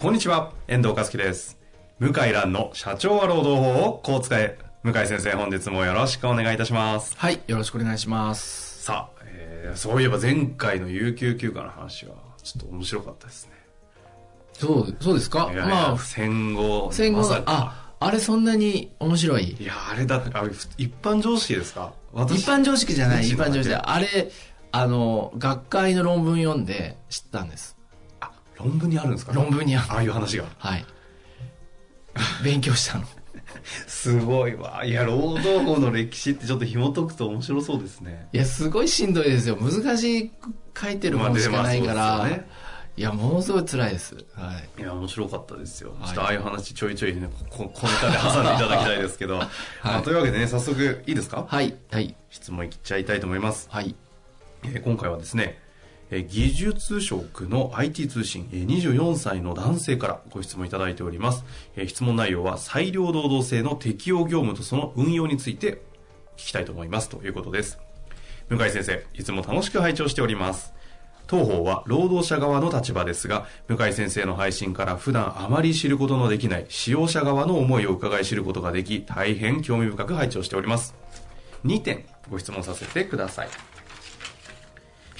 こんにちは、遠藤和樹です。向井蘭の社長は労働法をこう使え。向井先生、本日もよろしくお願いいたします。はい、よろしくお願いします。さあ、えーそういえば前回の有給休暇の話は、ちょっと面白かったですね。そう、そうですか？まあ、戦後、戦後まあ、あれそんなに面白い？いや、あれだあれ一般常識ですか？私一般常識じゃない、一般常識あれ、あの、学会の論文読んで知ったんです。論文にあるんですか論文にあるああいう話が。はい。勉強したの。すごいわ。いや、労働法の歴史ってちょっと紐解くと面白そうですね。いや、すごいしんどいですよ。難しく書いてる本しかないから。まあねいや、ものすごい辛いです。はい。いや、面白かったですよ。いちょっとああいう話ちょいちょいね、こ こネタで挟んでいただきたいですけど。まあ、というわけでね、早速いいですか？はい、はい、質問いっちゃいたいと思います。はい。えー今回はですね、えー技術職の IT 通信、24歳の男性からご質問いただいております。質問内容は裁量労働制の適用業務とその運用について聞きたいと思いますということです。向井先生、いつも楽しく拝聴しております。当方は労働者側の立場ですが、向井先生の配信から普段あまり知ることのできない使用者側の思いを伺い知ることができ、大変興味深く拝聴しております。2点ご質問させてください。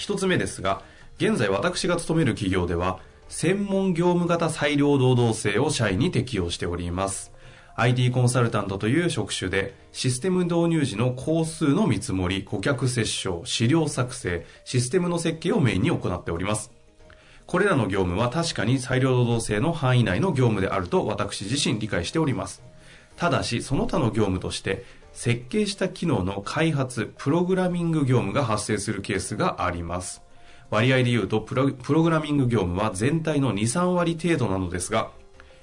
一つ目ですが、現在私が勤める企業では、専門業務型裁量労働制を社員に適用しております。IT コンサルタントという職種で、システム導入時の工数の見積もり、顧客接触、資料作成、システムの設計をメインに行っております。これらの業務は確かに裁量労働制の範囲内の業務であると私自身理解しております。ただし、その他の業務として、設計した機能の開発、プログラミング業務が発生するケースがあります。割合で言うとプロ、グラミング業務は全体の2、3割程度なのですが、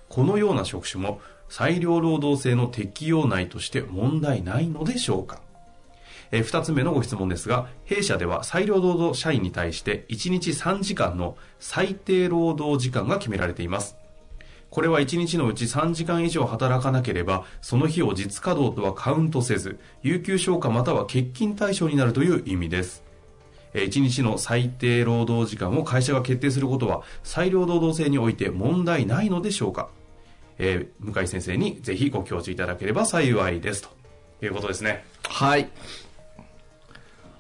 このような職種も裁量労働制の適用内として問題ないのでしょうかえー二つ目のご質問ですが、弊社では裁量労働社員に対して1日3時間の最低労働時間が決められています。これは1日のうち3時間以上働かなければ、その日を実稼働とはカウントせず、有給消化または欠勤対象になるという意味です。え1日の最低労働時間を会社が決定することは、裁量労働制において問題ないのでしょうかえー向井先生にぜひご教授いただければ幸いです。ということですね。はい。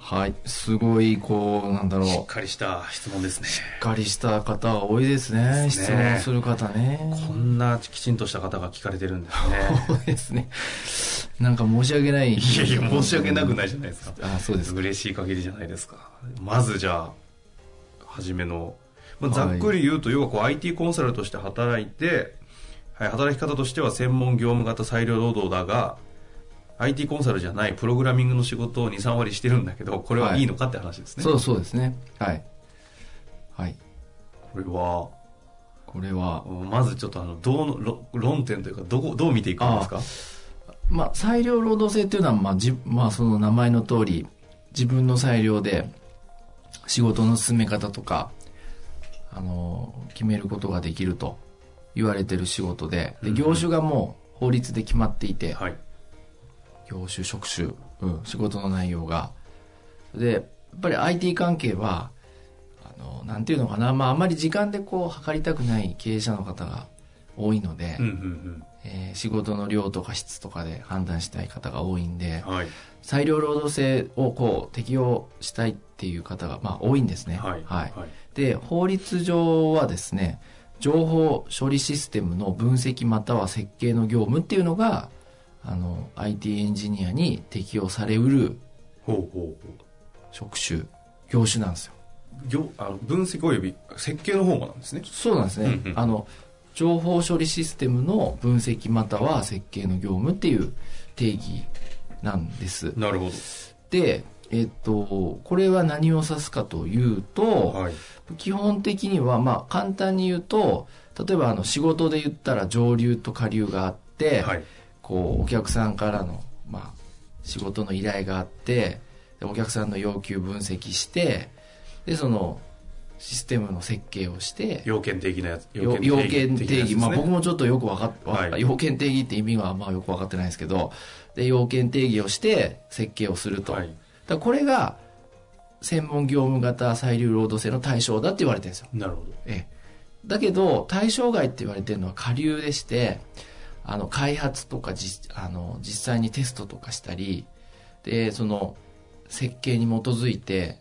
はい。すごい、こう、なんだろう。しっかりした質問ですね。しっかりした方が多いですね。です質ね問する方ね。こんなきちんとした方が聞かれてるんですそう ですね。なんか申し訳ない。ね。いやいや、申し訳なくないじゃないですか。あ、そうですか。嬉しい限りじゃないですか。まずじゃあ、初めの、まあ、ざっくり言うと、要はこう IT コンサルとして働いて、はい、働き方としては専門業務型裁量労働だが、IT コンサルじゃないプログラミングの仕事を2、3割してるんだけど、これはいいのかって話ですね。そうそうですね。はい。はい。これは、これは、まずちょっとあの、どうの、論論点というか、どこ、どう見ていくんですか？まあ、裁量労働制っていうのは、まあ、じ、まあ、その名前の通り、自分の裁量で仕事の進め方とか、あの、決めることができると言われてる仕事で、で、業種がもう法律で決まっていて、はい。業種、職種、うん、仕事の内容が。で、やっぱり IT 関係は、あの、なんていうのかな、まあ、あまり時間でこう、測りたくない経営者の方が多いので、うんうんえー仕事の量とか質とかで判断したい方が多いんでうん。、はい。裁量労働制をこう、適用したいっていう方が、まあ、多いんですね。はい。はい。はい。で、法律上はですね、情報処理システムの分析または設計の業務っていうのが、あの、IT エンジニアに適用されうる職種、業種なんですよ。う。業あの分析及び設計の方もなんですね。そうなんですね。うんうんあの、情報処理システムの分析または設計の業務っていう定義なんです。なるほど。で、えっと、これは何を指すかというと、はい。基本的には、まあ、簡単に言うと、例えばあの仕事で言ったら上流と下流があって、はい。こう、お客さんからの、まあ、仕事の依頼があって、でお客さんの要求分析して、で、その、システムの設計をして、要件的なやつ。要要件定義、まあ僕も。もちょっとよくわかっ、わはい要件定義って意味がまあよくわかってないですけど、で、要件定義をして設計をすると。はい。だこれが、専門業務型裁量労働制の対象だって言われてるんですよ。なるほど。ええ。だけど、対象外って言われてるのは下流でして、あの、開発とか実、あの、実際にテストとかしたり、で、その、設計に基づいて、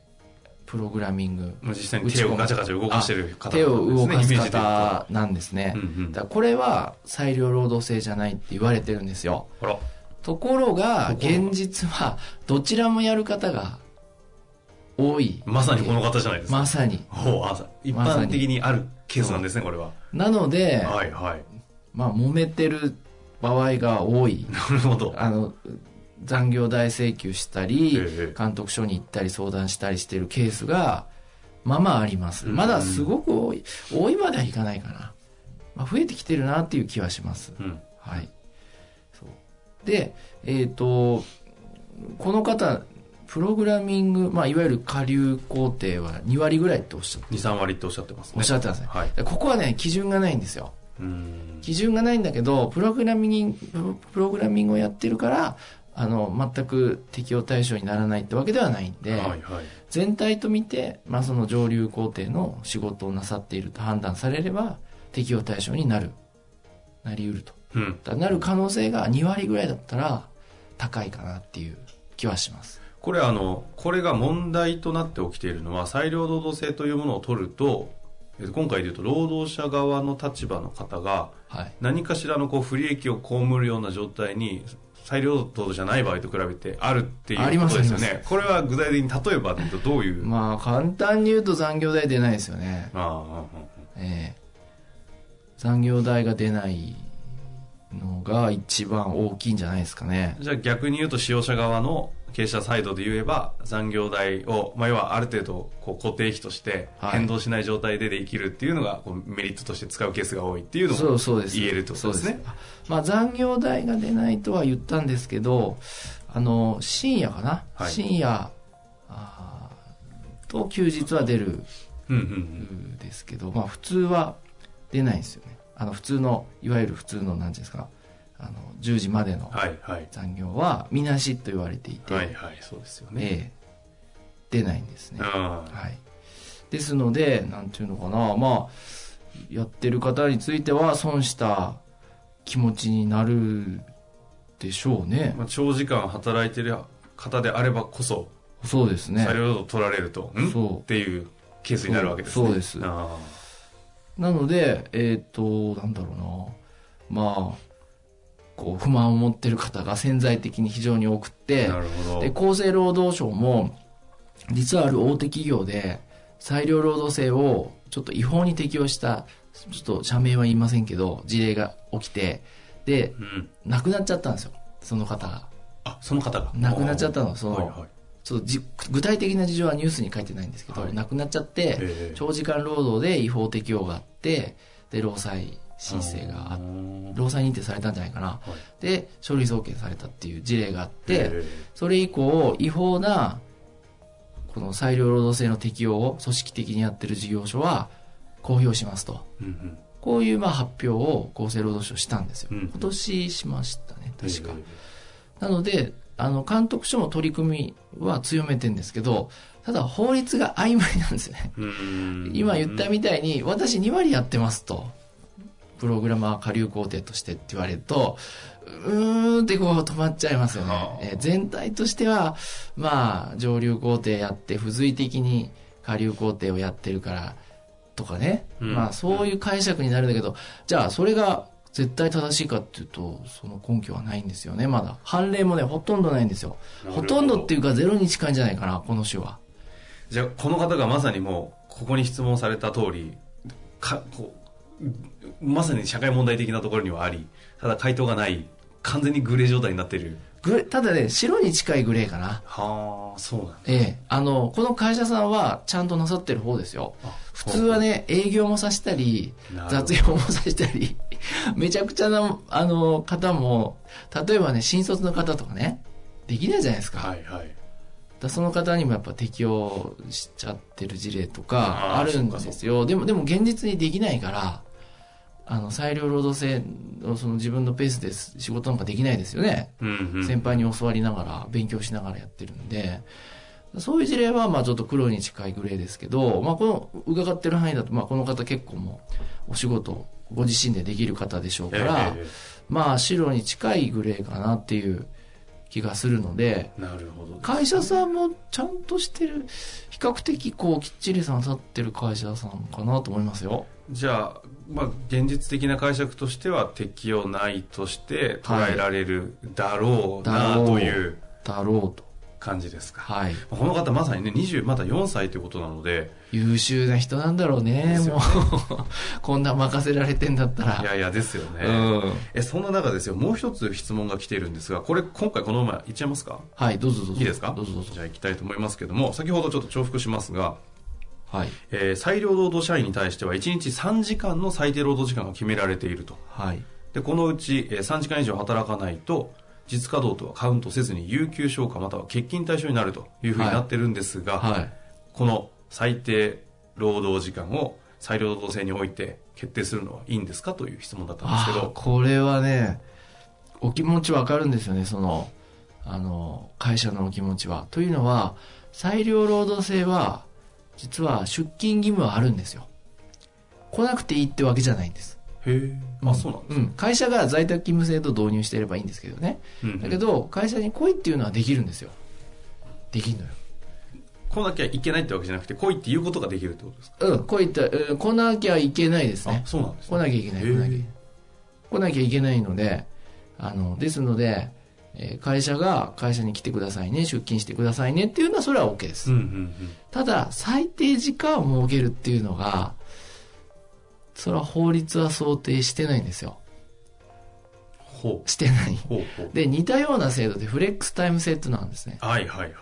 プログラミング、まあ実際に手をガチャガチャ動かしてる方手を動かす方なんですね。うんうんだからこれは裁量労働制じゃないって言われてるんですよ。ところが、現実は、どちらもやる方が多い。まさにこの方じゃないですか。まさに。ほう、あ一般的にあるケースなんですね、これは。なので、はいはい。まあ、揉めてる場合が多い。なるほど。あの、残業代請求したり、ええ監督署に行ったり相談したりしてるケースが、まあまああります。うんまだすごく多い。多いまではいかないかな。まあ、増えてきてるなっていう気はします。うん。はい。そうで、えっ、と、この方、プログラミング、まあ、いわゆる下流工程は2割ぐらいっておっしゃって、2、3割っておっしゃってますね。おっしゃってますね。はい。でここはね、基準がないんですよ。うん。基準がないんだけど、プログラミング、プログラミングをやってるから、あの、全く適用対象にならないってわけではないんで、はいはい。全体と見て、まあ、その上流工程の仕事をなさっていると判断されれば、適用対象になる、なり得ると。うん。なる可能性が2割ぐらいだったら、高いかなっていう気はします。これあの、これが問題となって起きているのは、裁量労働制というものを取ると今回で言うと労働者側の立場の方が、はい。何かしらのこう不利益を被るような状態に、裁量労働じゃない場合と比べてあるっていうことですよね。これは具体的に例えばどういう？まあ、簡単に言うと残業代出ないですよね。ああええ残業代が出ないのが一番大きいんじゃないですかね。じゃあ逆に言うと使用者側の経営者サイドで言えば残業代を、まあ、要はある程度こう固定費としてはい変動しない状態でできるっていうのがこうメリットとして使うケースが多いっていうのも。言えるってことですね。まあ残業代が出ないとは言ったんですけど、あの、深夜かな、はい深夜と休日は出るうんですけど、まあ普通は出ないんですよね。あの普通の、いわゆる普通の、なんていうんですか、あの、10時までの。残業は、みなしと言われていて、はいはい、そうですよね。ええ出ないんですね。あはい。ですので、なんていうのかな、まあ、やってる方については損した気持ちになるでしょうね。まあ、長時間働いてる方であればこそ、そうですね。裁量労働取られると、ん？そうっていうケースになるわけですね。そうですあなので、えっ、と、なんだろうな、まあ、こう、不満を持ってる方が潜在的に非常に多くって、あなるほど。で、厚生労働省も、実はある大手企業で、裁量労働制をちょっと違法に適用した、ちょっと社名は言いませんけど、事例が起きて、で、うん。亡くなっちゃったんですよ。その方が。あ、その方が。亡くなっちゃったのそのはいはい。ちょっとじ具体的な事情はニュースに書いてないんですけど、はい亡くなっちゃって、ええ長時間労働で違法適用があって、で、労災申請が労災認定されたんじゃないかな。はいで、書類送検されたっていう事例があって、えそれ以降、違法な、この裁量労働制の適用を組織的にやってる事業所は公表しますと。えうんうんこういうまあ発表を厚生労働省したんですよ。うん今年しましたね、確か。えなので、あの、監督署も取り組みは強めてんですけど、ただ法律が曖昧なんですよね。今言ったみたいに、私2割やってますと。プログラマー下流工程としてって言われると、うーんってこう止まっちゃいますよねは。あえー全体としては、まあ、上流工程やって、付随的に下流工程をやってるから、とかね。うんまあ、そういう解釈になるんだけど、じゃあ、それが絶対正しいかっていうと、その根拠はないんですよね、まだ。判例もね、ほとんどないんですよ。ほとんどっていうか、ゼロに近いんじゃないかな、この種は。じゃあ、この方がまさにもう、ここに質問された通り、か、こう、まさに社会問題的なところにはあり、ただ回答がない、完全にグレー状態になっているグレただね、白に近いグレーかな。はあ、そうなんだ。ええ。あの、この会社さんはちゃんとなさってる方ですよ。普通はね、営業もさせたり雑用もさせたり、めちゃくちゃな、あの、方も、例えばね、新卒の方とかね、できないじゃないですか。はいはい。だその方にもやっぱ適用しちゃってる事例とあかーあるんですよ。でも、でも現実にできないから、あの、裁量労働制のその自分のペースで仕事なんかできないですよね。うんうん。先輩に教わりながら、勉強しながらやってるんで、そういう事例は、まあちょっと黒に近いグレーですけど、まあこの、伺ってる範囲だと、まあこの方結構もう、お仕事、ご自身でできる方でしょうええから、えまあ白に近いグレーかなっていう気がするので、えなるほど。会社さんもちゃんとしてる、比較的こう、きっちりさん立ってる会社さんかなと思いますよ。じゃあ、まあ、現実的な解釈としては適用ないとして捉えられるだろうなというだろうと。感じですか。はい。この方まさにね、20、まだ4歳ということなので、優秀な人なんだろうね、ですよもう。こんな任せられてんだったら。いやいやですよね。うん。え、そんな中ですよ、もう一つ質問が来ているんですが、これ今回このままいっちゃいますか？はい、どうぞどうぞ。いいですか？どうぞどうぞじ。ゃあ行きたいと思いますけども、先ほどちょっと重複しますが、はい。えー裁量労働社員に対しては1日3時間の最低労働時間が決められていると。はい。で、このうち、えー3時間以上働かないと、実稼働とはカウントせずに有給消化または欠勤対象になるというふうになってるんですが、はい。この最低労働時間を裁量労働制において決定するのはいいんですかという質問だったんですけど、これはね、お気持ちわかるんですよね、その、あの、会社のお気持ちは。というのは、裁量労働制は、実は出勤義務はあるんですよ。来なくていいってわけじゃないんです。へえ、あ、そうなんですうん。会社が在宅勤務制度導入していればいいんですけどね。うんだけど、会社に来いっていうのはできるんですよ。できるのよ。来なきゃいけないってわけじゃなくて、来いっていうことができるってことですか？うん、来いって、うん来なきゃいけないですねあ、。そうなんです来なきゃいけない、来なきゃいけない。来なきゃいけないので、あの、ですので、えー会社が会社に来てくださいね、出勤してくださいねっていうのはそれは OK です。うんうんうん。ただ、最低時間を設けるっていうのが、それは法律は想定してないんですよ。ほしてない。う。ほうほう。で、似たような制度でフレックスタイム制っていうのがあるんですね。はいはいはい。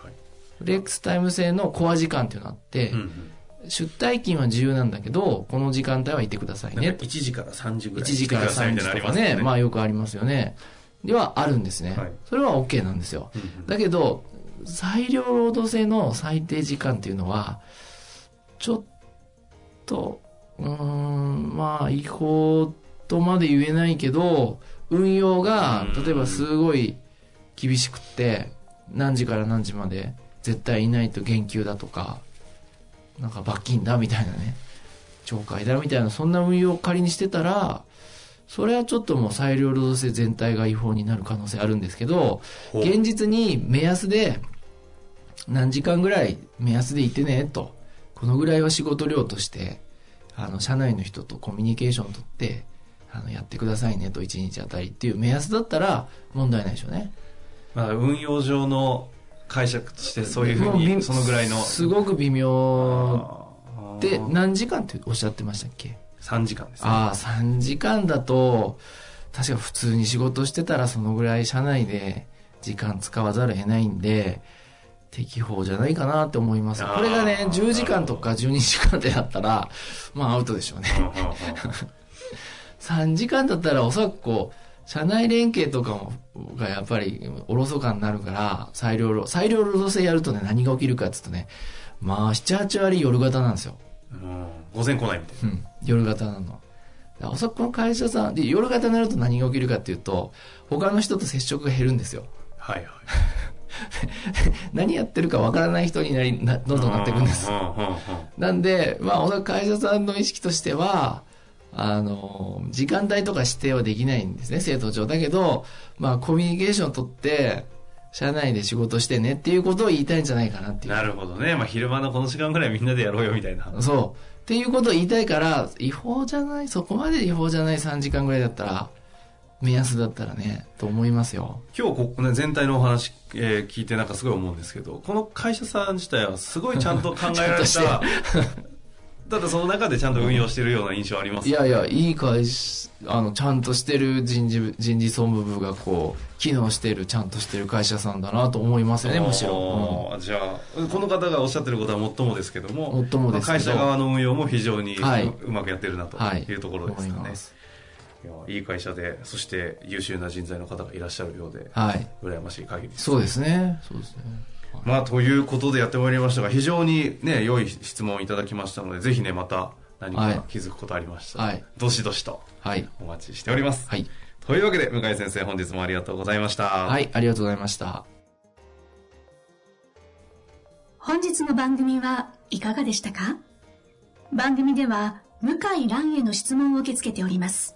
フレックスタイム制のコア時間っていうのがあって、うんうん。出退勤は自由なんだけど、この時間帯はいてくださいねなんか1時から3時ぐ1らい。時から3時とかね、まあよくありますよね。ではあるんですね。はいそれは OK なんですよ。うんうんだけど、裁量労働制の最低時間っていうのは、ちょっと、うーん、まあ違法とまで言えないけど、運用がうん、例えばすごい厳しくって、何時から何時まで絶対いないと減給だとか、なんか罰金だみたいなね、懲戒だみたいな、そんな運用を仮にしてたら、それはちょっともう裁量労働制全体が違法になる可能性あるんですけど、現実に目安で何時間ぐらい目安でいてねと。このぐらいは仕事量としてあの社内の人とコミュニケーションを取ってあのやってくださいねと1日あたりっていう目安だったら問題ないでしょうね。まあ、運用上の解釈としてそういうふうに、そのぐらいの。すごく微妙で何時間っておっしゃってましたっけ？3時間ですね。ああ3時間だと確か普通に仕事してたらそのぐらい社内で時間使わざるを得ないんで適法じゃないかなって思います。これがね、10時間とか12時間でだったら、まあアウトでしょうね。うんうんうん3時間だったらおそらくこう、社内連携とかも、がやっぱりおろそかになるから、裁量労、裁量労働制やるとね、何が起きるかって言うとね、まあ7、8割夜型なんですよ。うん午前来ないみたいな。うん、夜型なの。おそらくこの会社さん、で、夜型になると何が起きるかっていうと、他の人と接触が減るんですよ。はいはい。何やってるかわからない人になり、などんどんなっていくんです。なんで、まあ、会社さんの意識としては、あの、時間帯とか指定はできないんですね、制度上。だけど、まあ、コミュニケーションを取って、社内で仕事してねっていうことを言いたいんじゃないかなっていう。なるほどね。まあ、昼間のこの時間ぐらいみんなでやろうよみたいな。そう。っていうことを言いたいから、違法じゃない、そこまで違法じゃない3時間ぐらいだったら、目安だったらね、と思いますよ。今日ここね、全体のお話、えー聞いてなんかすごい思うんですけど、この会社さん自体はすごいちゃんと考えられた、た。だその中でちゃんと運用してるような印象ありますいやいや、いい会社、あの、ちゃんとしてる人事、人事総務部がこう、機能してる、ちゃんとしてる会社さんだなと思いますよ。ね、むしろ。あーじゃあこの方がおっしゃってることはもっともですけどももっともです会社側の運用も非常にう,、まくやってるなとはい。いうところですかね、思います。いやいい会社でそして優秀な人材の方がいらっしゃるようではい。羨ましい限りですそうですね。そうですね。まあということでやってまいりましたが非常にね良い質問をいただきましたのでぜひねまた何はいか気づくことありましたら、はいどしどしとはい。お待ちしております、はい。というわけで向井先生本日もありがとうございましたはい、ありがとうございました。本日の番組はいかがでしたか？番組では向井蘭への質問を受け付けております。